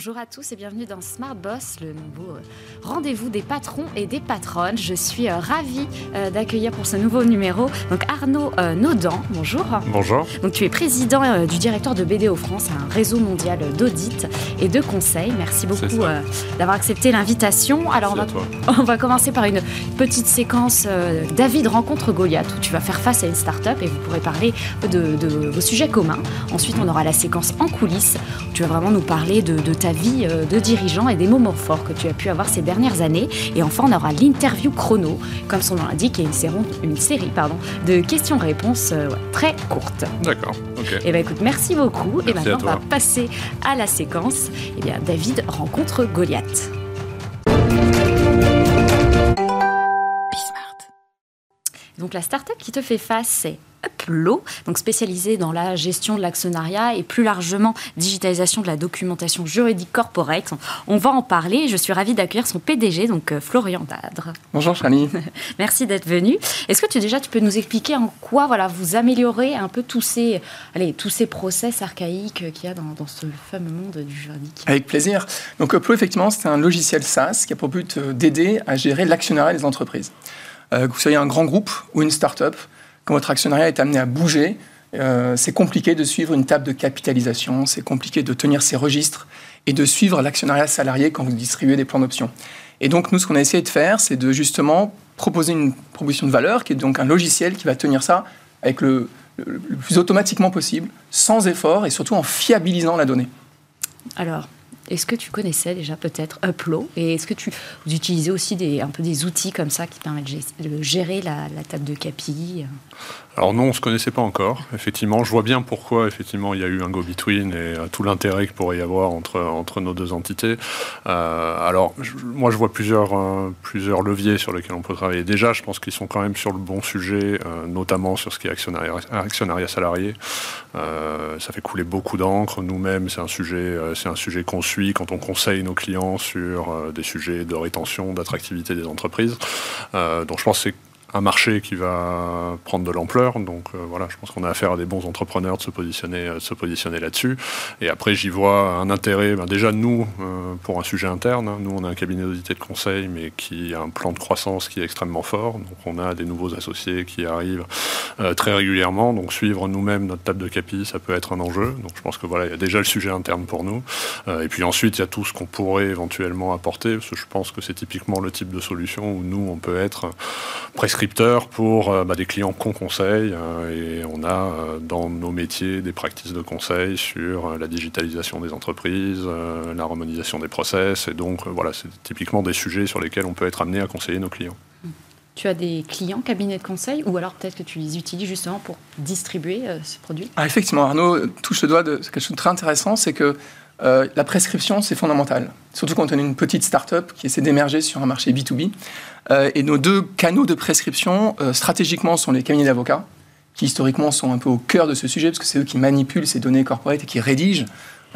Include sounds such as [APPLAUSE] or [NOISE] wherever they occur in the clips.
Bonjour à tous et bienvenue dans Smart Boss, le nouveau euh, rendez-vous des patrons et des patronnes. Je suis euh, ravie euh, d'accueillir pour ce nouveau numéro donc Arnaud Naudan. Bonjour. Bonjour. Donc tu es président du directeur de BDO France, un réseau mondial d'audit et de conseil. Merci beaucoup d'avoir accepté l'invitation. Alors on va, [LAUGHS] on va, commencer par une petite séquence David rencontre Goliath où tu vas faire face à une start-up et vous pourrez parler de, vos sujets communs. Ensuite on aura la séquence en coulisses où tu vas vraiment nous parler de, de ta vie euh, de dirigeant et des moments forts que tu as pu avoir ces dernières années. Et enfin, on aura l'interview chrono, comme son nom l'indique, et une série, une série pardon, de questions-réponses euh, très courtes. D'accord. ok. Et eh ben écoute, merci beaucoup. et maintenant, on va passer à la séquence. et eh bien, David rencontre Goliath. Donc la start-up qui te fait face, c'est Uplo, donc spécialisée dans la gestion de l'actionnariat et plus largement digitalisation de la documentation juridique corporate. On va en parler. Je suis ravie d'accueillir son PDG, donc euh, Florian Dadre. Bonjour Charlie. [LAUGHS] Merci d'être venu. Est-ce que tu déjà tu peux nous expliquer en quoi voilà vous améliorez un peu tous ces allez tous ces process archaïques qu'il y a dans, dans, ce fameux monde du juridique? Avec plaisir. Donc Uplo effectivement c'est un logiciel SaaS qui a pour but euh, d'aider à gérer l'actionnariat des entreprises. Euh, que vous soyez un grand groupe ou une start-up, votre actionnariat est amené à bouger, euh, c'est compliqué de suivre une table de capitalisation, c'est compliqué de tenir ses registres et de suivre l'actionnariat salarié quand vous distribuez des plans d'options. Et donc, nous, ce qu'on a essayé de faire, c'est de justement proposer une proposition de valeur, qui est donc un logiciel qui va tenir ça avec le, le plus automatiquement possible, sans effort et surtout en fiabilisant la donnée. Alors, est-ce que tu connaissais déjà peut-être Upload Et est-ce que tu vous utilisez aussi des, un peu des outils comme ça qui permettent de gérer la, la table de CAPI alors non, on ne se connaissait pas encore. Effectivement, je vois bien pourquoi effectivement il y a eu un go-between et euh, tout l'intérêt qu'il pourrait y avoir entre, entre nos deux entités. Euh, alors moi je vois plusieurs, euh, plusieurs leviers sur lesquels on peut travailler. Déjà, je pense qu'ils sont quand même sur le bon sujet, notamment sur ce qui est actionnariat, salarié. ça fait couler beaucoup d'encre. Nous-mêmes, c'est un sujet, c'est un sujet qu'on suit quand on conseille nos clients sur des sujets de rétention, d'attractivité des entreprises. donc je pense que c'est un marché qui va prendre de l'ampleur. Donc euh, voilà, je pense qu'on a affaire à des bons entrepreneurs de se positionner, euh, positionner là-dessus. Et après, j'y vois un intérêt, ben, déjà nous, euh, pour un sujet interne. Hein. nous, on a un cabinet d'audité de conseil, mais qui a un plan de croissance qui est extrêmement fort. Donc on a des nouveaux associés qui arrivent très régulièrement. Donc suivre nous-mêmes notre table de capi, ça peut être un enjeu. Donc je pense que voilà, il y a déjà le sujet interne pour nous. et puis ensuite, il y a tout ce qu'on pourrait éventuellement apporter, parce que je pense que c'est typiquement le type de solution où nous, on peut être presque pour euh, bah, des clients qu'on conseille. Euh, et on a euh, dans nos métiers des pratiques de conseil sur la digitalisation des entreprises, la harmonisation des process. Et donc, voilà, c'est typiquement des sujets sur lesquels on peut être amené à conseiller nos clients. Tu as des clients cabinets de conseil ou alors peut-être que tu les utilises justement pour distribuer ces produits ah, Effectivement, Arnaud touche le doigt de quelque chose de très intéressant, c'est que la prescription, c'est fondamental. Surtout quand on est une petite start-up qui essaie d'émerger sur un marché B2B. Euh, et nos deux canaux de prescription, euh, stratégiquement, sont les cabinets d'avocats, qui historiquement sont un peu au cœur de ce sujet, parce que c'est eux qui manipulent ces données corporate et qui rédigent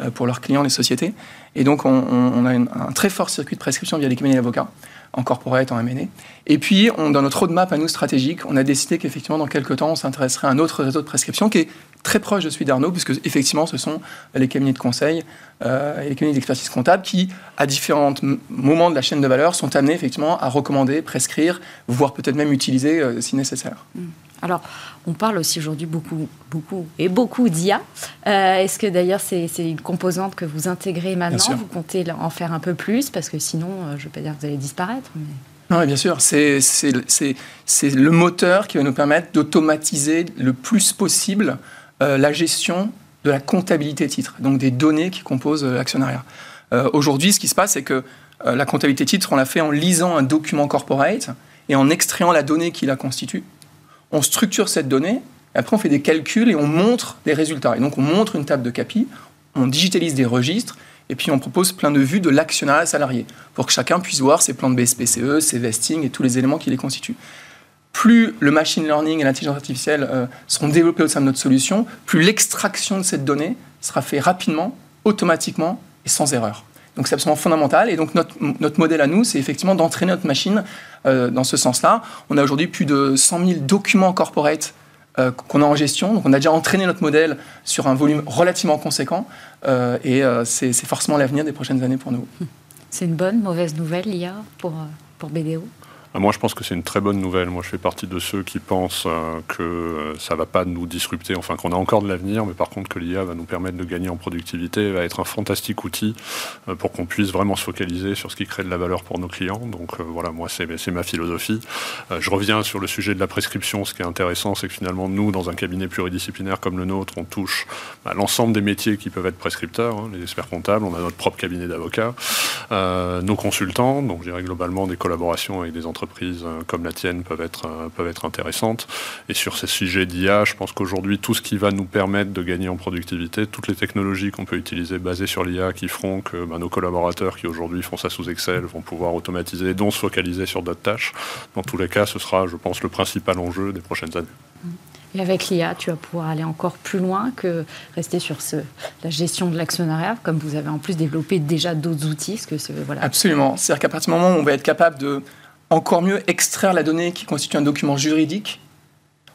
euh, pour leurs clients les sociétés. Et donc, on, a un très fort circuit de prescription via les cabinets d'avocats, en corporate, en M&A. Et puis, dans notre roadmap à nous stratégique, on a décidé qu'effectivement, dans quelques temps, on s'intéresserait à un autre réseau de prescription qui est très proche de celui d'Arnaud, puisque effectivement, ce sont les cabinets de conseil euh, et les cabinets d'expertise comptable qui, à différents moments de la chaîne de valeur, sont amenés effectivement à recommander, prescrire, voire peut-être même utiliser euh, si nécessaire. Mmh. Alors, on parle aussi aujourd'hui beaucoup, beaucoup et beaucoup d'IA. Euh, est-ce que d'ailleurs c'est une composante que vous intégrez maintenant Vous comptez en faire un peu plus Parce que sinon, je ne veux pas dire que vous allez disparaître. Mais... Non, bien sûr, c'est le moteur qui va nous permettre d'automatiser le plus possible euh, la gestion de la comptabilité titre, donc des données qui composent euh, l'actionnariat. Euh, aujourd'hui, ce qui se passe, c'est que la comptabilité titre, on l'a fait en lisant un document corporate et en extrayant la donnée qui la constitue. On structure cette donnée, et après on fait des calculs et on montre des résultats. Et donc on montre une table de CAPI, on digitalise des registres, et puis on propose plein de vues de l'actionnariat salarié, pour que chacun puisse voir ses plans de BSPCE, ses vestings et tous les éléments qui les constituent plus le machine learning et l'intelligence artificielle euh, seront développés au sein de notre solution, plus l'extraction de cette donnée sera faite rapidement, automatiquement et sans erreur. Donc c'est absolument fondamental. Et donc notre, notre modèle à nous, c'est effectivement d'entraîner notre machine euh, dans ce sens-là. On a aujourd'hui plus de 100 000 documents corporate euh, qu'on a en gestion. Donc on a déjà entraîné notre modèle sur un volume relativement conséquent. Euh, et c'est forcément l'avenir des prochaines années pour nous. C'est une bonne, mauvaise nouvelle, l'IA, pour, pour BDO moi, je pense que c'est une très bonne nouvelle. Moi, je fais partie de ceux qui pensent euh, que euh, ça ne va pas nous disrupter, enfin qu'on a encore de l'avenir, mais par contre que l'IA va nous permettre de gagner en productivité, va être un fantastique outil euh, pour qu'on puisse vraiment se focaliser sur ce qui crée de la valeur pour nos clients. Donc voilà, moi, c'est ma philosophie. je reviens sur le sujet de la prescription. Ce qui est intéressant, c'est que finalement, nous, dans un cabinet pluridisciplinaire comme le nôtre, on touche bah, l'ensemble des métiers qui peuvent être prescripteurs. Hein, les experts comptables, on a notre propre cabinet d'avocats, nos consultants, donc je dirais globalement des collaborations avec des entreprises entreprises euh, comme la tienne peuvent être, euh, peuvent être intéressantes. Et sur ces sujets d'IA, je pense qu'aujourd'hui, tout ce qui va nous permettre de gagner en productivité, toutes les technologies qu'on peut utiliser basées sur l'IA qui feront que ben, nos collaborateurs qui aujourd'hui font ça sous Excel vont pouvoir automatiser, dont se focaliser sur d'autres tâches. Dans tous les cas, ce sera, je pense, le principal enjeu des prochaines années. Et avec l'IA, tu vas pouvoir aller encore plus loin que rester sur ce, la gestion de l'actionnariat, comme vous avez en plus développé déjà d'autres outils. Que voilà. Absolument. C'est-à-dire qu'à partir du moment où on va être capable de encore mieux extraire la donnée qui constitue un document juridique.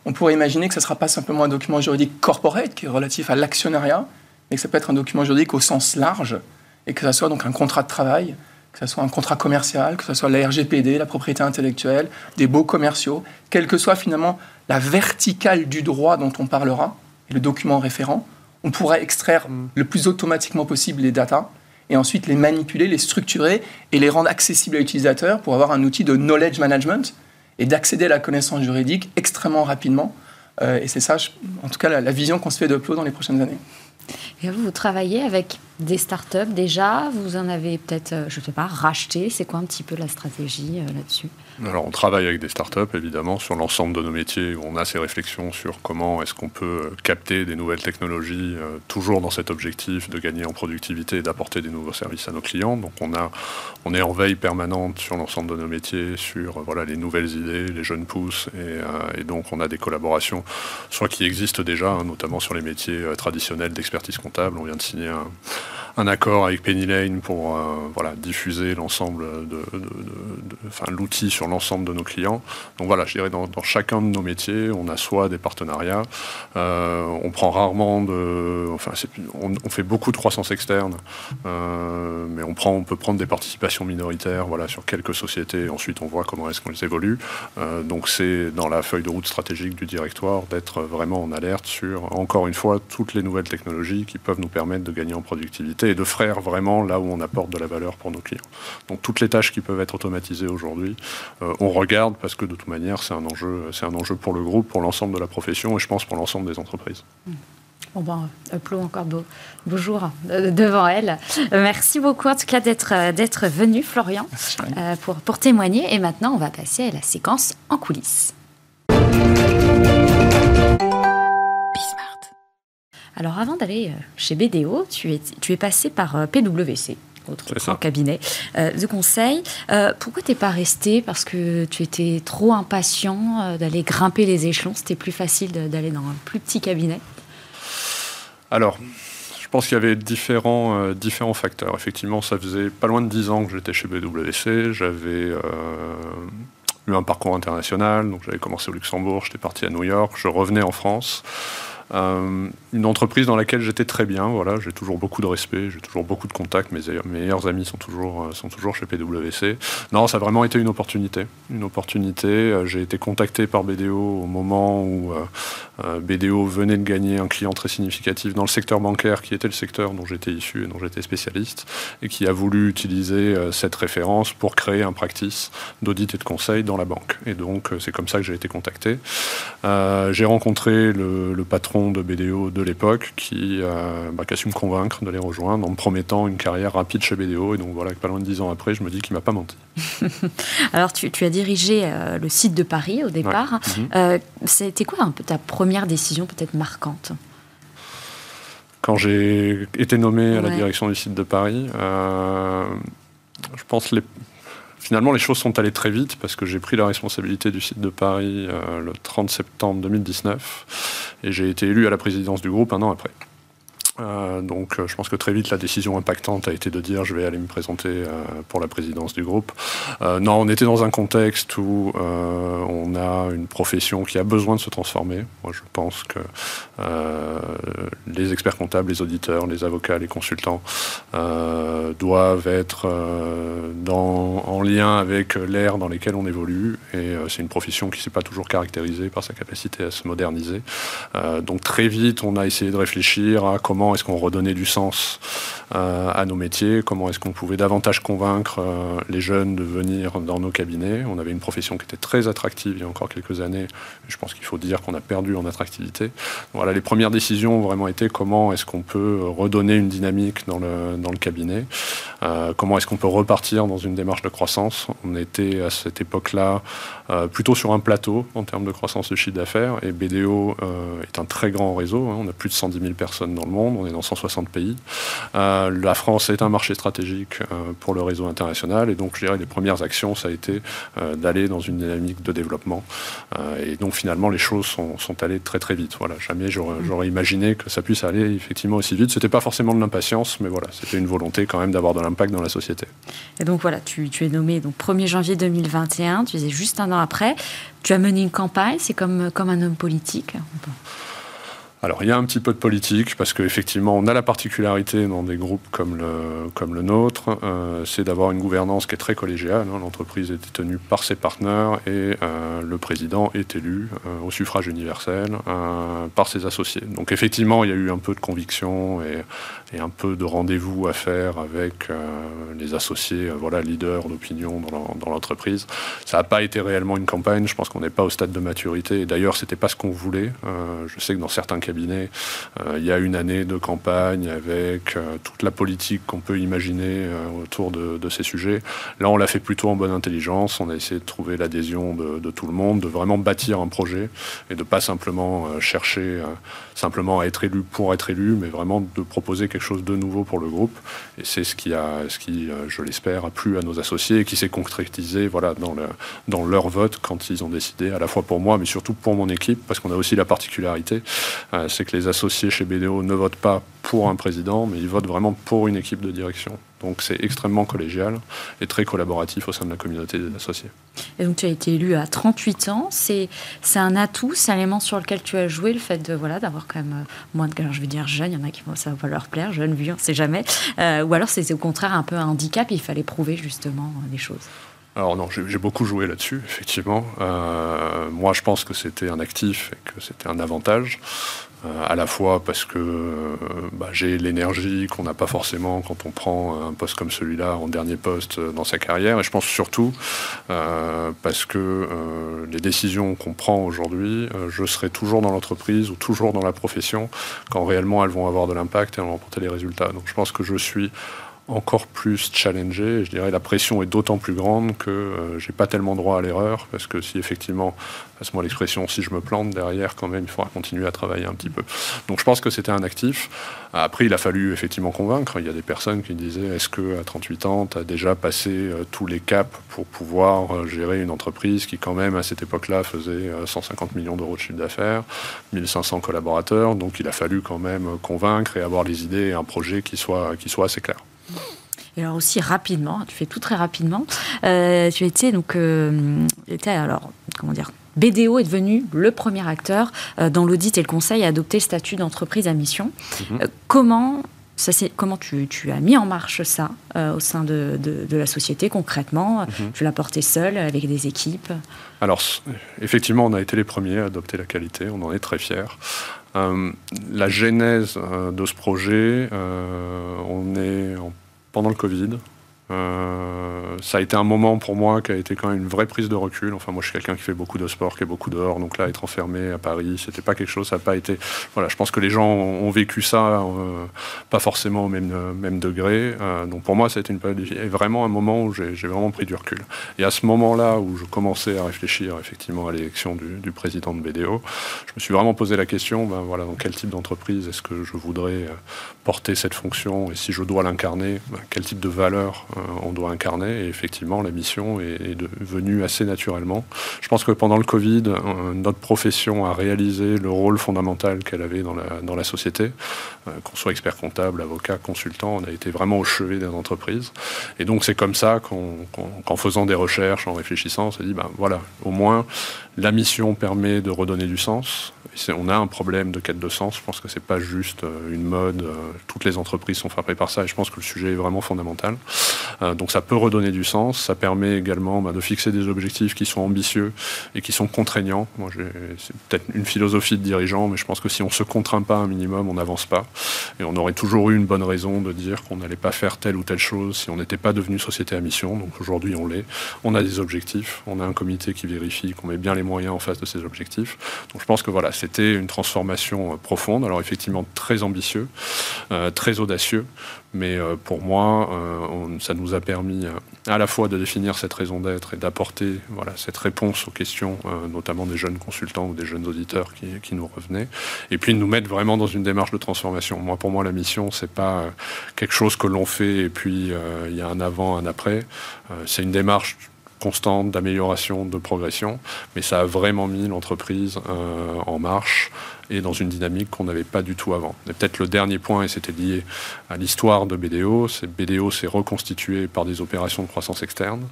On pourrait imaginer que ce ne sera pas simplement un document juridique corporate qui est relatif à l'actionnariat, mais que ça peut être un document juridique au sens large, et que ce soit donc un contrat de travail, que ce soit un contrat commercial, que ce soit la RGPD, la propriété intellectuelle, des baux commerciaux, quelle que soit finalement la verticale du droit dont on parlera, et le document référent, on pourra extraire le plus automatiquement possible les datas et ensuite les manipuler, les structurer et les rendre accessibles à l'utilisateur pour avoir un outil de knowledge management et d'accéder à la connaissance juridique extrêmement rapidement. Euh, et c'est ça, en tout cas, la, vision qu'on se fait de Upload dans les prochaines années. Et vous, vous travaillez avec des startups déjà? Vous en avez peut-être, euh, je ne sais pas, racheté? C'est quoi un petit peu la stratégie euh, là-dessus? Alors, on travaille avec des startups, évidemment, sur l'ensemble de nos métiers. Où on a ces réflexions sur comment est-ce qu'on peut capter des nouvelles technologies, euh, toujours dans cet objectif de gagner en productivité et d'apporter des nouveaux services à nos clients. Donc, on, a, on est en veille permanente sur l'ensemble de nos métiers, sur euh, voilà, les nouvelles idées, les jeunes pousses. Et, euh, donc, on a des collaborations, soit qui existent déjà, hein, notamment sur les métiers traditionnels d'expertise comptable. On vient de signer un accord avec Penny Lane pour euh, voilà, diffuser l'ensemble de, enfin, l'outil sur l'ensemble de nos clients. Donc voilà, je dirais dans, chacun de nos métiers, on a soit des partenariats, euh, on prend rarement de, enfin, on, fait beaucoup de croissance externe, euh, mais on prend, on peut prendre des participations minoritaires, voilà, sur quelques sociétés. Ensuite, on voit comment est-ce qu'on les évolue. donc c'est dans la feuille de route stratégique du directoire d'être vraiment en alerte sur, encore une fois, toutes les nouvelles technologies qui peuvent nous permettre de gagner en productivité et de faire vraiment là où on apporte de la valeur pour nos clients. Donc toutes les tâches qui peuvent être automatisées aujourd'hui, euh, on regarde parce que de toute manière c'est un enjeu, c'est un enjeu pour le groupe, pour l'ensemble de la profession et je pense pour l'ensemble des entreprises. Mmh. Bon ben, Uplo, encore beau, beau jour euh, devant elle. Merci beaucoup en tout cas d'être, euh, d'être venu, Florian, pour, pour témoigner. Et maintenant, on va passer à la séquence en coulisses. Alors avant d'aller euh, chez BDO, tu es, tu es passé par euh, PwC, autre cabinet euh, de conseil. pourquoi t'es pas resté? Parce que tu étais trop impatient d'aller grimper les échelons. C'était plus facile d'aller dans un plus petit cabinet. Alors, je pense qu'il y avait différents, différents facteurs. Effectivement, ça faisait pas loin de 10 ans que j'étais chez BWC. J'avais eu un parcours international. Donc, j'avais commencé au Luxembourg, j'étais parti à New York, je revenais en France. Euh, une entreprise dans laquelle j'étais très bien. Voilà, j'ai toujours beaucoup de respect, j'ai toujours beaucoup de contacts. Mes, meilleurs amis sont toujours, euh, sont toujours chez PwC. Non, ça a vraiment été une opportunité. Une opportunité. Euh, j'ai été contacté par BDO au moment où BDO venait de gagner un client très significatif dans le secteur bancaire, qui était le secteur dont j'étais issu et dont j'étais spécialiste, et qui a voulu utiliser cette référence pour créer un practice d'audit et de conseil dans la banque. Et donc, c'est comme ça que j'ai été contacté. j'ai rencontré le, le patron de BDO de l'époque qui, euh, bah, a su me convaincre de les rejoindre en me promettant une carrière rapide chez BDO. Et donc voilà, pas loin de dix ans après, je me dis qu'il m'a pas menti. [LAUGHS] Alors tu, as dirigé euh, le site de Paris au départ. Mhm. Euh, c'était quoi un peu ta première décision peut-être marquante? Quand j'ai été nommé à la direction du site de Paris, je pense les Finalement, les choses sont allées très vite parce que j'ai pris la responsabilité du site de Paris le 30 septembre 2019 et j'ai été élu à la présidence du groupe un an après. Euh, donc je pense que très vite la décision impactante a été de dire je vais aller me présenter pour la présidence du groupe. non, on était dans un contexte où on a une profession qui a besoin de se transformer. Moi je pense que les experts comptables, les auditeurs, les avocats, les consultants doivent être en lien avec l'ère dans laquelle on évolue et c'est une profession qui ne s'est pas toujours caractérisée par sa capacité à se moderniser. donc très vite on a essayé de réfléchir à comment est-ce qu'on redonnait du sens euh, à nos métiers, comment est-ce qu'on pouvait davantage convaincre euh, les jeunes de venir dans nos cabinets. On avait une profession qui était très attractive il y a encore quelques années. Je pense qu'il faut dire qu'on a perdu en attractivité. Voilà, les premières décisions ont vraiment été comment est-ce qu'on peut redonner une dynamique dans le, dans le cabinet, euh, comment est-ce qu'on peut repartir dans une démarche de croissance. On était à cette époque-là plutôt sur un plateau en termes de croissance de chiffre d'affaires et BDO est un très grand réseau. Hein. On a plus de 110 000 personnes dans le monde, on est dans 160 pays. Euh, la France est un marché stratégique euh, pour le réseau international et donc je dirais les premières actions, ça a été euh, d'aller dans une dynamique de développement. et donc finalement les choses sont, allées très très vite. Voilà, jamais j'aurais imaginé que ça puisse aller effectivement aussi vite. C'était pas forcément de l'impatience, mais voilà, c'était une volonté quand même d'avoir de l'impact dans la société. Et donc voilà, tu, es nommé donc 1er janvier 2021, tu disais juste un an après. Tu as mené une campagne, c'est comme, comme un homme politique. Alors il y a un petit peu de politique parce qu'effectivement on a la particularité dans des groupes comme le, comme le nôtre, euh, c'est d'avoir une gouvernance qui est très collégiale. Hein. L'entreprise est tenue par ses partenaires et euh, le président est élu euh, au suffrage universel par ses associés. Donc effectivement il y a eu un peu de conviction et, et un peu de rendez-vous à faire avec les associés, voilà, leaders d'opinion dans l'entreprise. Ça n'a pas été réellement une campagne, je pense qu'on n'est pas au stade de maturité. Et d'ailleurs c'était pas ce qu'on voulait. je sais que dans certains cas Euh, il y a une année de campagne avec euh, toute la politique qu'on peut imaginer euh, autour de, ces sujets. Là, on l'a fait plutôt en bonne intelligence. On a essayé de trouver l'adhésion de, tout le monde, de vraiment bâtir un projet et de pas simplement chercher simplement à être élu pour être élu, mais vraiment de proposer quelque chose de nouveau pour le groupe. Et c'est ce qui, a, ce qui je l'espère, a plu à nos associés et qui s'est concrétisé voilà, dans leur vote quand ils ont décidé, à la fois pour moi, mais surtout pour mon équipe, parce qu'on a aussi la particularité c'est que les associés chez BDO ne votent pas pour un président, mais ils votent vraiment pour une équipe de direction. Donc c'est extrêmement collégial et très collaboratif au sein de la communauté des associés. Et donc tu as été élu à 38 ans. C'est un atout, c'est un élément sur lequel tu as joué, le fait de voilà d'avoir quand même euh, moins de... Alors je veux dire jeune, il y en a qui vont ça va leur plaire, jeune, vieux, on ne sait jamais. Euh, ou alors c'est au contraire un peu un handicap, il fallait prouver justement des choses. Alors non, j'ai beaucoup joué là-dessus, effectivement. Euh, moi, je pense que c'était un actif et que c'était un avantage. Euh, à la fois parce que euh, bah, j'ai l'énergie qu'on n'a pas forcément quand on prend un poste comme celui-là en dernier poste dans sa carrière, et je pense surtout parce que les décisions qu'on prend aujourd'hui, je serai toujours dans l'entreprise ou toujours dans la profession quand réellement elles vont avoir de l'impact et elles vont apporter les résultats. Donc je pense que je suis encore plus challengé. Je dirais la pression est d'autant plus grande que euh, j'ai pas tellement droit à l'erreur parce que si effectivement, passe-moi l'expression, si je me plante derrière, quand même, il faudra continuer à travailler un petit peu. Donc je pense que c'était un actif. Après, il a fallu effectivement convaincre. Il y a des personnes qui disaient est-ce que à 38 ans, tu as déjà passé euh, tous les caps pour pouvoir euh, gérer une entreprise qui quand même à cette époque-là faisait 150 millions d'euros de chiffre d'affaires, 1500 collaborateurs. Donc il a fallu quand même convaincre et avoir les idées et un projet qui soit, qui soit assez clair. Et alors aussi rapidement, tu fais tout très rapidement. Euh, tu étais donc, euh, alors comment dire, BDO est devenu le premier acteur euh, dans l'audit et le conseil à adopter le statut d'entreprise à mission. Mhm. comment ça, comment tu, as mis en marche ça au sein de, la société concrètement? Mhm. Tu l'as porté seul, avec des équipes? Alors, effectivement, on a été les premiers à adopter la qualité, on en est très fiers. La genèse de ce projet, on est en pendant le Covid. Euh, ça a été un moment pour moi qui a été quand même une vraie prise de recul. Enfin, moi, je suis quelqu'un qui fait beaucoup de sport, qui est beaucoup dehors. Donc là, être enfermé à Paris, c'était pas quelque chose. Ça n'a pas été. Voilà, je pense que les gens ont vécu ça, euh, pas forcément au même, même degré. Euh, donc pour moi, ça a été vraiment un moment où j'ai vraiment pris du recul. Et à ce moment-là, où je commençais à réfléchir effectivement à l'élection du, du, président de BDO, je me suis vraiment posé la question. Ben voilà, dans quel type d'entreprise est-ce que je voudrais porter cette fonction? Et si je dois l'incarner, ben, quel type de valeur on doit incarner. Et effectivement, la mission est, est devenue assez naturellement. Je pense que pendant le Covid, notre profession a réalisé le rôle fondamental qu'elle avait dans la, société. qu'on soit expert comptable, avocat, consultant, on a été vraiment au chevet des entreprises. Et donc c'est comme ça qu'en faisant des recherches, en réfléchissant, on s'est dit, ben voilà, au moins la mission permet de redonner du sens. On a un problème de quête de sens. Je pense que c'est pas juste euh, une mode. Euh, toutes les entreprises sont frappées par ça et je pense que le sujet est vraiment fondamental. Euh, donc ça peut redonner du sens. Ça permet également bah, de fixer des objectifs qui sont ambitieux et qui sont contraignants. C'est peut-être une philosophie de dirigeant, mais je pense que si on se contraint pas un minimum, on n'avance pas. Et on aurait toujours eu une bonne raison de dire qu'on n'allait pas faire telle ou telle chose si on n'était pas devenu société à mission. Donc aujourd'hui, on l'est. On a des objectifs. On a un comité qui vérifie qu'on met bien les moyens en face de ces objectifs. Donc je pense que voilà, c'était une transformation euh, profonde. Alors effectivement très ambitieux, euh, très audacieux, mais euh, pour moi, ça nous a permis à la fois de définir cette raison d'être et d'apporter voilà, cette réponse aux questions, notamment des jeunes consultants ou des jeunes auditeurs qui, qui, nous revenaient, et puis de nous mettre vraiment dans une démarche de transformation. Moi, pour moi, la mission, c'est pas quelque chose que l'on fait et puis il y a un avant, un après. c'est une démarche constante d'amélioration, de progression, mais ça a vraiment mis l'entreprise euh, en marche et dans une dynamique qu'on n'avait pas du tout avant. Et peut-être le dernier point, et c'était lié à l'histoire de BDO, c'est BDO s'est reconstitué par des opérations de croissance externe,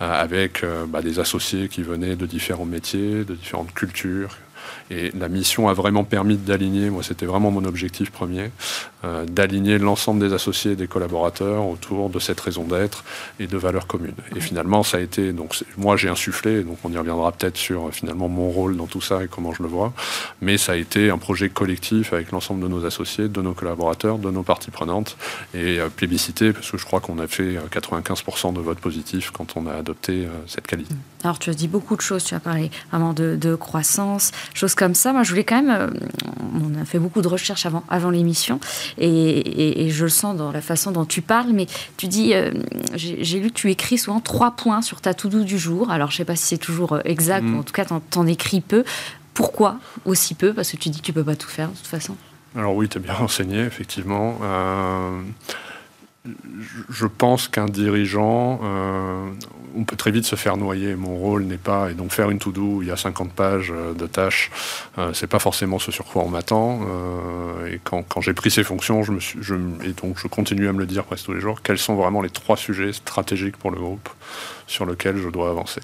euh, avec euh, bah, des associés qui venaient de différents métiers, de différentes cultures, et la mission a vraiment permis d'aligner, moi c'était vraiment mon objectif premier, euh, d'aligner l'ensemble des associés et des collaborateurs autour de cette raison d'être et de valeurs communes. Et finalement, ça a été, donc moi j'ai insufflé, donc on y reviendra peut-être sur finalement mon rôle dans tout ça et comment je le vois, mais ça a été un projet collectif avec l'ensemble de nos associés, de nos collaborateurs, de nos parties prenantes et euh, plébiscité parce que je crois qu'on a fait 95% euh, de votes positifs quand on a adopté cette qualité. Alors tu as dit beaucoup de choses, tu as parlé vraiment de, de croissance, choses comme ça. Moi je voulais quand même, on a fait beaucoup de recherches avant, avant l'émission et, je le sens dans la façon dont tu parles, mais tu dis, euh, j'ai lu que tu écris souvent trois points sur ta to-do du jour. Alors, je ne sais pas si c'est toujours euh, exact, mm. ou en tout cas, tu en, écris peu. Pourquoi aussi peu? Parce que tu dis que tu ne peux pas tout faire, de toute façon. Alors oui, tu as bien [LAUGHS] renseigné, effectivement. Euh, je pense qu'un dirigeant, euh, on peut très vite se faire noyer. Mon rôle n'est pas, et donc faire une to-do il y a 50 pages euh, de tâches, euh, c'est pas forcément ce sur quoi on m'attend. et quand, j'ai pris ces fonctions, et donc je continue à me le dire presque tous les jours, quels sont vraiment les trois sujets stratégiques pour le groupe sur lesquels je dois avancer.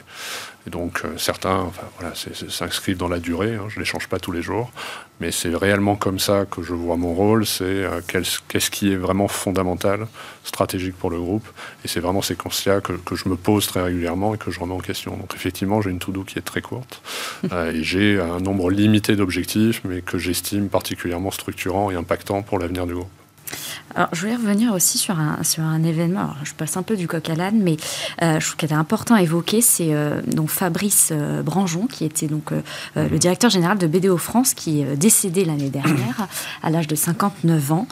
Et donc certains enfin, voilà, s'inscrivent dans la durée, hein, je ne les change pas tous les jours, mais c'est réellement comme ça que je vois mon rôle, c'est qu'est-ce qui est vraiment fondamental stratégique pour le groupe. Et c'est vraiment ces constats que, que, je me pose très régulièrement et que je remets en question. Donc effectivement, j'ai une to-do qui est très courte [LAUGHS] euh, et j'ai un nombre limité d'objectifs, mais que j'estime particulièrement structurant et impactant pour l'avenir du groupe. Alors, je voulais revenir aussi sur un, sur un événement. je passe un peu du coq à l'âne, mais euh, je trouve qu'il était important à évoquer. C'est euh, donc Fabrice euh, Branjon, qui était donc le directeur général de BDO France, qui est décédé l'année dernière [COUGHS] à l'âge de 59 ans.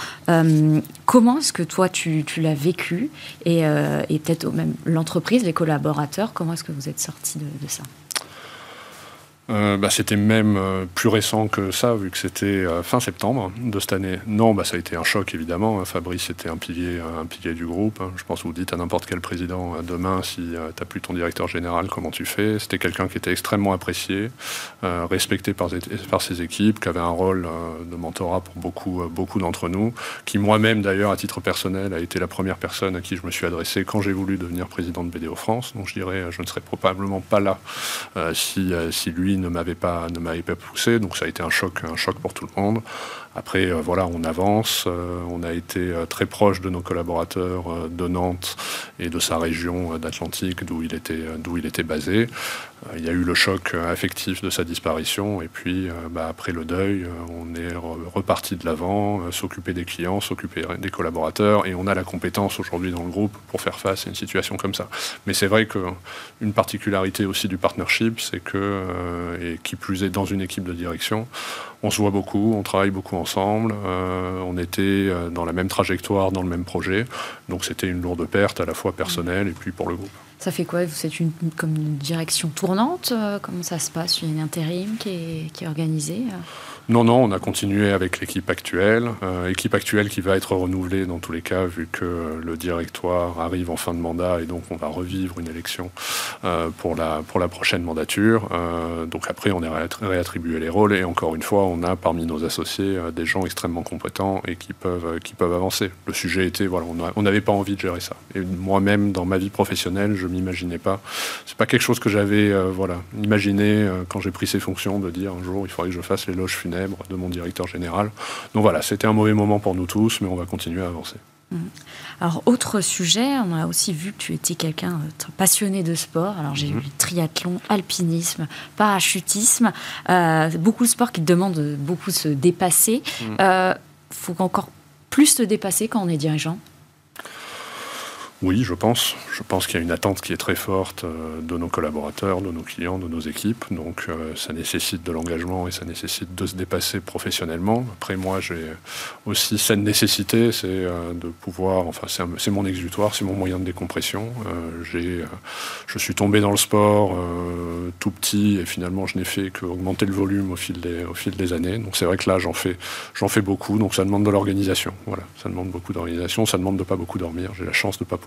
comment est-ce que toi, tu, tu l'as vécu? Et, et peut-être même l'entreprise, les collaborateurs, comment est-ce que vous êtes sortis de, de ça? Euh, bah, c'était même euh, plus récent que ça, vu que c'était euh, fin septembre de cette année. Non, bah, ça a été un choc, évidemment. Fabrice était un pilier, pilier du groupe. Je pense que vous dites à n'importe quel président demain, si tu n'as plus ton directeur général, comment tu fais? C'était quelqu'un qui était extrêmement apprécié, respecté par, ses équipes, qui avait un rôle de mentorat pour beaucoup, d'entre nous, qui moi-même, d'ailleurs, à titre personnel, a été la première personne à qui je me suis adressé quand j'ai voulu devenir président de BDO France. Donc je dirais, je ne serais probablement pas là si lui ne m'avait pas, pas poussé, donc ça a été un choc, un choc pour tout le monde. Après, euh, voilà, on avance. Euh, on a été euh, très proche de nos collaborateurs de Nantes et de sa région d'Atlantique, d'où il était, d'où il était basé. Il y a eu le choc affectif de sa disparition, et puis bah, après le deuil, on est reparti de l'avant, s'occuper des clients, s'occuper des collaborateurs, et on a la compétence aujourd'hui dans le groupe pour faire face à une situation comme ça. Mais c'est vrai qu'une particularité aussi du partnership, c'est que, et qui plus est dans une équipe de direction, on se voit beaucoup, on travaille beaucoup ensemble, euh, on était euh, dans la même trajectoire, dans le même projet, donc c'était une lourde perte à la fois personnelle et puis pour le groupe. Ça fait quoi? C'est une, comme une direction tournante? Euh, Comment ça se passe? Il y a une intérim qui est, qui Non, non, on a continué avec l'équipe actuelle. Euh, équipe actuelle qui va être renouvelée dans tous les cas, vu que le directoire arrive en fin de mandat et donc on va revivre une élection euh, pour, la, pour la prochaine mandature. Euh, donc après, on est réattribué les rôles et encore une fois, on a parmi nos associés des gens extrêmement compétents et qui peuvent, qui peuvent avancer. Le sujet était, voilà, on n'avait pas envie de gérer ça. Et moi-même, dans ma vie professionnelle, je m'imaginais pas. C'est pas quelque chose que j'avais, voilà, imaginé quand j'ai pris ces fonctions de dire un jour, il faudrait que je fasse les loges de mon directeur général. Donc voilà, c'était un mauvais moment pour nous tous, mais on va continuer à avancer. Mmh. Alors, autre sujet, on a aussi vu que tu étais quelqu'un euh, passionné de sport. Alors, j'ai mmh. vu triathlon, alpinisme, parachutisme, euh, beaucoup de sports qui demandent beaucoup de se dépasser. Il mmh. euh, faut encore plus se dépasser quand on est dirigeant? Oui, je pense. Je pense qu'il y a une attente qui est très forte euh, de nos collaborateurs, de nos clients, de nos équipes. Donc euh, ça nécessite de l'engagement et ça nécessite de se dépasser professionnellement. Après moi, j'ai aussi cette nécessité, c'est euh, de pouvoir, enfin c'est mon exutoire, c'est mon moyen de décompression. je suis tombé dans le sport tout petit et finalement je n'ai fait qu'augmenter le volume au fil des, années. Donc c'est vrai que là j'en fais, j'en fais beaucoup. Donc ça demande de l'organisation. Voilà, ça demande beaucoup d'organisation. Ça demande de pas beaucoup dormir. J'ai la chance de pas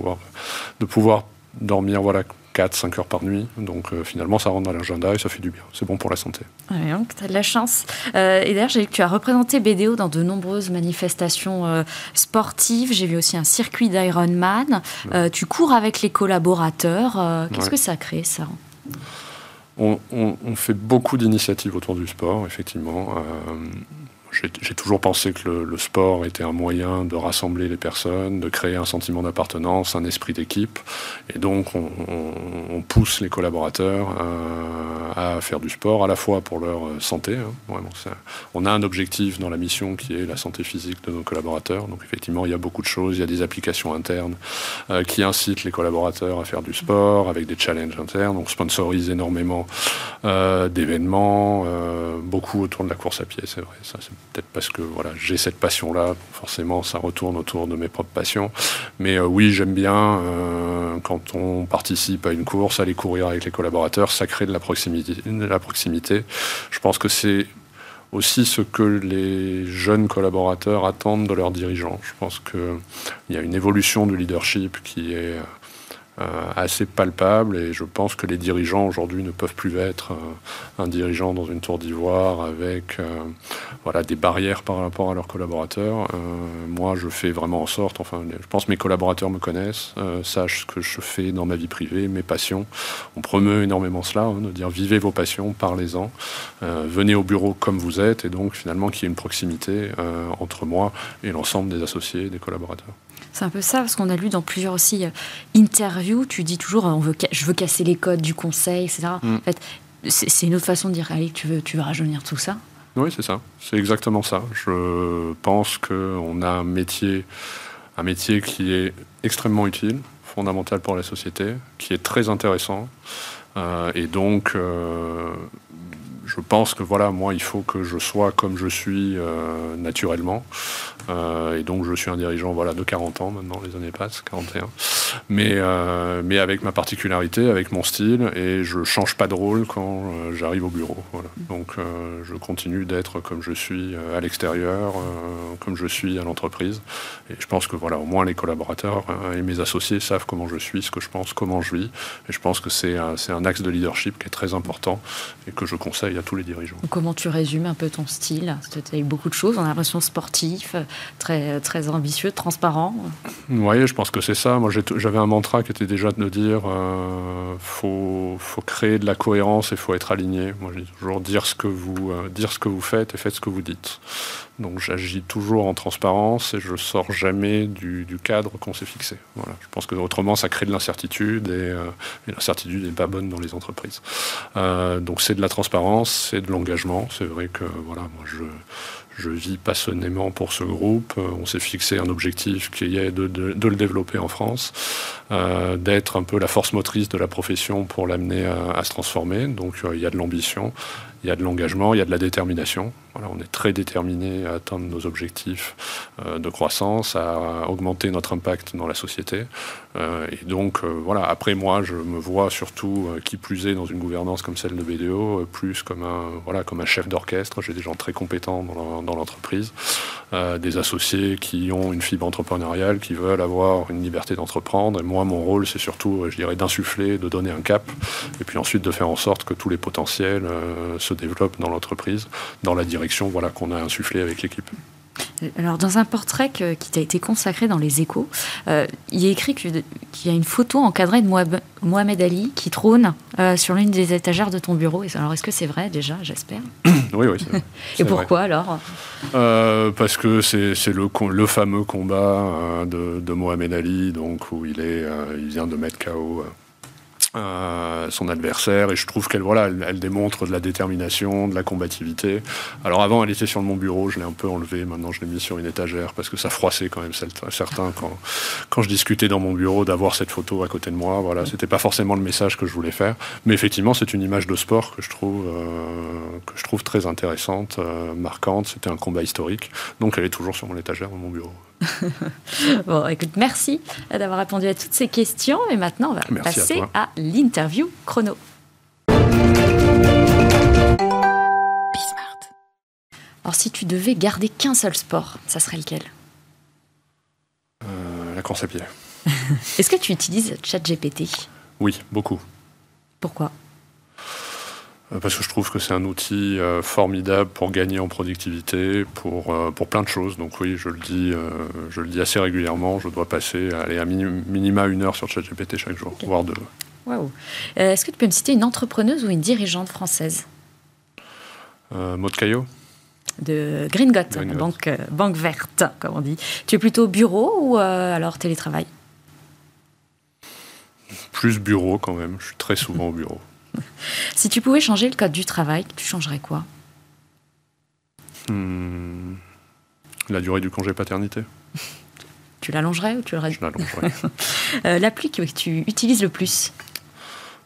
de pouvoir dormir voilà, 4-5 heures par nuit. Donc euh, finalement, ça rentre dans l'agenda et ça fait du bien. C'est bon pour la santé. Ouais, tu as de la chance. Euh, et d'ailleurs, j'ai que tu as représenté BDO dans de nombreuses manifestations euh, sportives. J'ai vu aussi un circuit d'Ironman. tu cours avec les collaborateurs. Qu'est-ce que ça crée, ça? On, on, fait beaucoup d'initiatives autour du sport, effectivement j'ai toujours pensé que le, sport était un moyen de rassembler les personnes, de créer un sentiment d'appartenance, un esprit d'équipe. Et donc, on, pousse les collaborateurs euh, à, faire du sport, à la fois pour leur santé. Hein, on a un objectif dans la mission qui est la santé physique de nos collaborateurs. Donc, effectivement, il y a beaucoup de choses. Il y a des applications internes euh, qui incitent les collaborateurs à faire du sport avec des challenges internes. On sponsorise énormément euh, d'événements, beaucoup autour de la course à pied, c'est vrai. Ça, peut-être parce que voilà, j'ai cette passion-là, forcément ça retourne autour de mes propres passions. Mais euh, oui, j'aime bien euh, quand on participe à une course, aller courir avec les collaborateurs, ça crée de la proximité. De la proximité. Je pense que c'est aussi ce que les jeunes collaborateurs attendent de leurs dirigeants. Je pense qu'il y a une évolution du leadership qui est assez palpable et je pense que les dirigeants aujourd'hui ne peuvent plus être euh, un dirigeant dans une tour d'ivoire avec euh, voilà, des barrières par rapport à leurs collaborateurs. moi, je fais vraiment en sorte, enfin, je pense que mes collaborateurs me connaissent, sachent ce que je fais dans ma vie privée, mes passions. On promeut énormément cela, hein, de dire vivez vos passions, parlez-en, venez au bureau comme vous êtes et donc finalement qu'il y ait une proximité entre moi et l'ensemble des associés, des collaborateurs. C'est un peu ça, parce qu'on a lu dans plusieurs aussi euh, interviews, tu dis toujours on veut, je veux casser les codes du conseil, etc. Mm. En fait, c'est une autre façon de dire allez, tu veux, tu veux rajeunir tout ça? Oui, c'est ça. C'est exactement ça. Je pense qu'on a un métier, un métier qui est extrêmement utile, fondamental pour la société, qui est très intéressant. Euh, et donc, euh, je pense que voilà, moi, il faut que je sois comme je suis euh, naturellement. Euh, et donc, je suis un dirigeant voilà, de 40 ans maintenant, les années passent, 41. Mais, euh, mais avec ma particularité, avec mon style, et je change pas de rôle quand j'arrive au bureau. Voilà. Donc, je continue d'être comme je suis à l'extérieur, comme je suis à l'entreprise. Et je pense que voilà, au moins les collaborateurs et mes associés savent comment je suis, ce que je pense, comment je vis. Et je pense que c'est un, un axe de leadership qui est très important et que je conseille tous les dirigeants. Comment tu résumes un peu ton style? Tu as eu beaucoup de choses, on a l'impression sportif, très, très ambitieux, transparent. Oui, je pense que c'est ça. Moi, j'avais un mantra qui était déjà de dire euh, faut, faut créer de la cohérence et faut être aligné. Moi, j'ai toujours dire ce que vous euh, dire ce que vous faites et faites ce que vous dites. Donc, j'agis toujours en transparence et je sors jamais du, cadre qu'on s'est fixé. Voilà. Je pense que autrement, ça crée de l'incertitude et, euh, et l'incertitude n'est pas bonne dans les entreprises. Euh, donc, c'est de la transparence c'est de l'engagement. C'est vrai que voilà, moi je, je vis passionnément pour ce groupe. Euh, on s'est fixé un objectif qui est de, le développer en France, euh, d'être un peu la force motrice de la profession pour l'amener à, se transformer. Donc euh, il y a de l'ambition, il y a de l'engagement, il y a de la détermination. Voilà, on est très déterminé à atteindre nos objectifs de croissance, à augmenter notre impact dans la société. Euh, et donc, euh, voilà, après moi, je me vois surtout, euh, qui plus est, dans une gouvernance comme celle de BDO, plus comme un, voilà, comme un chef d'orchestre. J'ai des gens très compétents dans l'entreprise, des associés qui ont une fibre entrepreneuriale, qui veulent avoir une liberté d'entreprendre. Et moi, mon rôle, c'est surtout, je dirais, d'insuffler, de donner un cap, et puis ensuite de faire en sorte que tous les potentiels se développent dans l'entreprise, dans la direction voilà, qu'on a insufflé avec l'équipe. Alors, dans un portrait qui t'a été consacré dans les échos, euh, il est écrit qu'il y a une photo encadrée de Mohamed Ali qui trône euh, sur l'une des étagères de ton bureau. Alors, est-ce que c'est vrai déjà, j'espère? [COUGHS] Oui, oui. Et pourquoi alors? Euh, Parce que c'est le, le, fameux combat de, de, Mohamed Ali, donc, où il, est, il vient de mettre KO euh, son adversaire et je trouve qu'elle voilà elle, démontre de la détermination de la combativité. Alors avant elle était sur mon bureau je l'ai un peu enlevée maintenant je l'ai mis sur une étagère parce que ça froissait quand même certains quand, quand je discutais dans mon bureau d'avoir cette photo à côté de moi. Voilà c'était pas forcément le message que je voulais faire mais effectivement c'est une image de sport que je trouve euh, que je trouve très intéressante euh, marquante. C'était un combat historique donc elle est toujours sur mon étagère dans mon bureau [LAUGHS] bon, écoute, merci d'avoir répondu à toutes ces questions. Et maintenant, on va passer à, l'interview chrono. Alors, si tu devais garder qu'un seul sport, ça serait lequel? Euh, La course à pied. [LAUGHS] Est-ce que tu utilises ChatGPT? Oui, beaucoup. Pourquoi? euh, parce que je trouve que c'est un outil euh, formidable pour gagner en productivité, pour, euh, pour plein de choses. Donc oui, je le dis, je le dis assez régulièrement. Je dois passer aller à minima une heure sur ChatGPT chaque jour, voire deux. Waouh. Est-ce que tu peux me citer une entrepreneuse ou une dirigeante française? Maud Caillot? De Green banque, banque verte, comme on dit. Tu es plutôt bureau ou alors télétravail? Plus bureau quand même. Je suis très souvent au bureau. Si tu pouvais changer le code du travail, tu changerais quoi hmm. La durée du congé paternité. [LAUGHS] tu l'allongerais ou tu le Je l'allongerais. [LAUGHS] Euh, l'appli que tu utilises le plus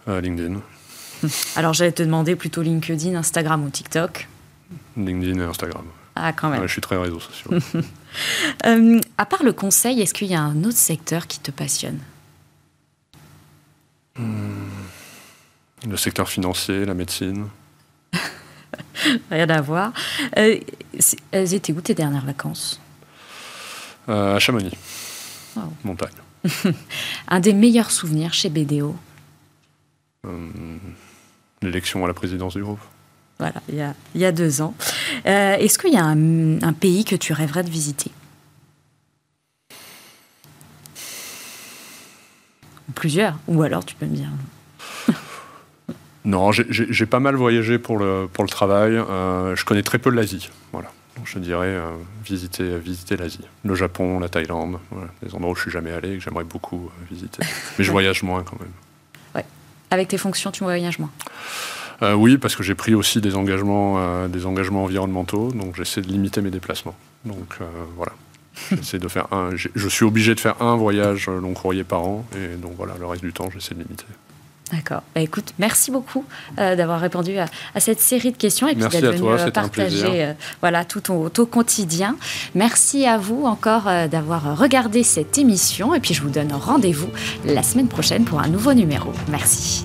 euh, LinkedIn. [LAUGHS] Alors j'allais te demander plutôt LinkedIn, Instagram ou TikTok LinkedIn et Instagram. Ah, quand même. je suis très réseau sociaux. Euh, à part le conseil, est-ce qu'il y a un autre secteur qui te passionne? Hmm. Le secteur financier, la médecine. [LAUGHS] Rien à voir. Euh, elles étaient où tes dernières vacances? Euh, À Chamonix. Montagne. [LAUGHS] Un des meilleurs souvenirs chez BDO euh, L'élection à la présidence du groupe. Voilà, il y a, deux ans. Est-ce qu'il y a un, un pays que tu rêverais de visiter? Plusieurs, ou alors tu peux me dire non, j'ai pas mal voyagé pour le, pour le travail. Euh, je connais très peu l'Asie. Voilà. Donc je dirais euh, visiter, visiter l'Asie. Le Japon, la Thaïlande, des endroits où je suis jamais allé et que j'aimerais beaucoup euh, visiter. Mais je voyage moins quand même. Ouais. Avec tes fonctions, tu voyages moins Oui, parce que j'ai pris aussi des engagements, des engagements environnementaux. Donc j'essaie de limiter mes déplacements. Donc voilà. J'essaie de faire un. Je suis obligé de faire un voyage long courrier par an. Et donc voilà, le reste du temps, j'essaie de limiter. D'accord. Bah, écoute, merci beaucoup euh, d'avoir répondu à, cette série de questions et puis d'être venu euh, partager euh, voilà, tout ton, quotidien. Merci à vous encore d'avoir regardé cette émission et puis je vous donne rendez-vous la semaine prochaine pour un nouveau numéro. Merci.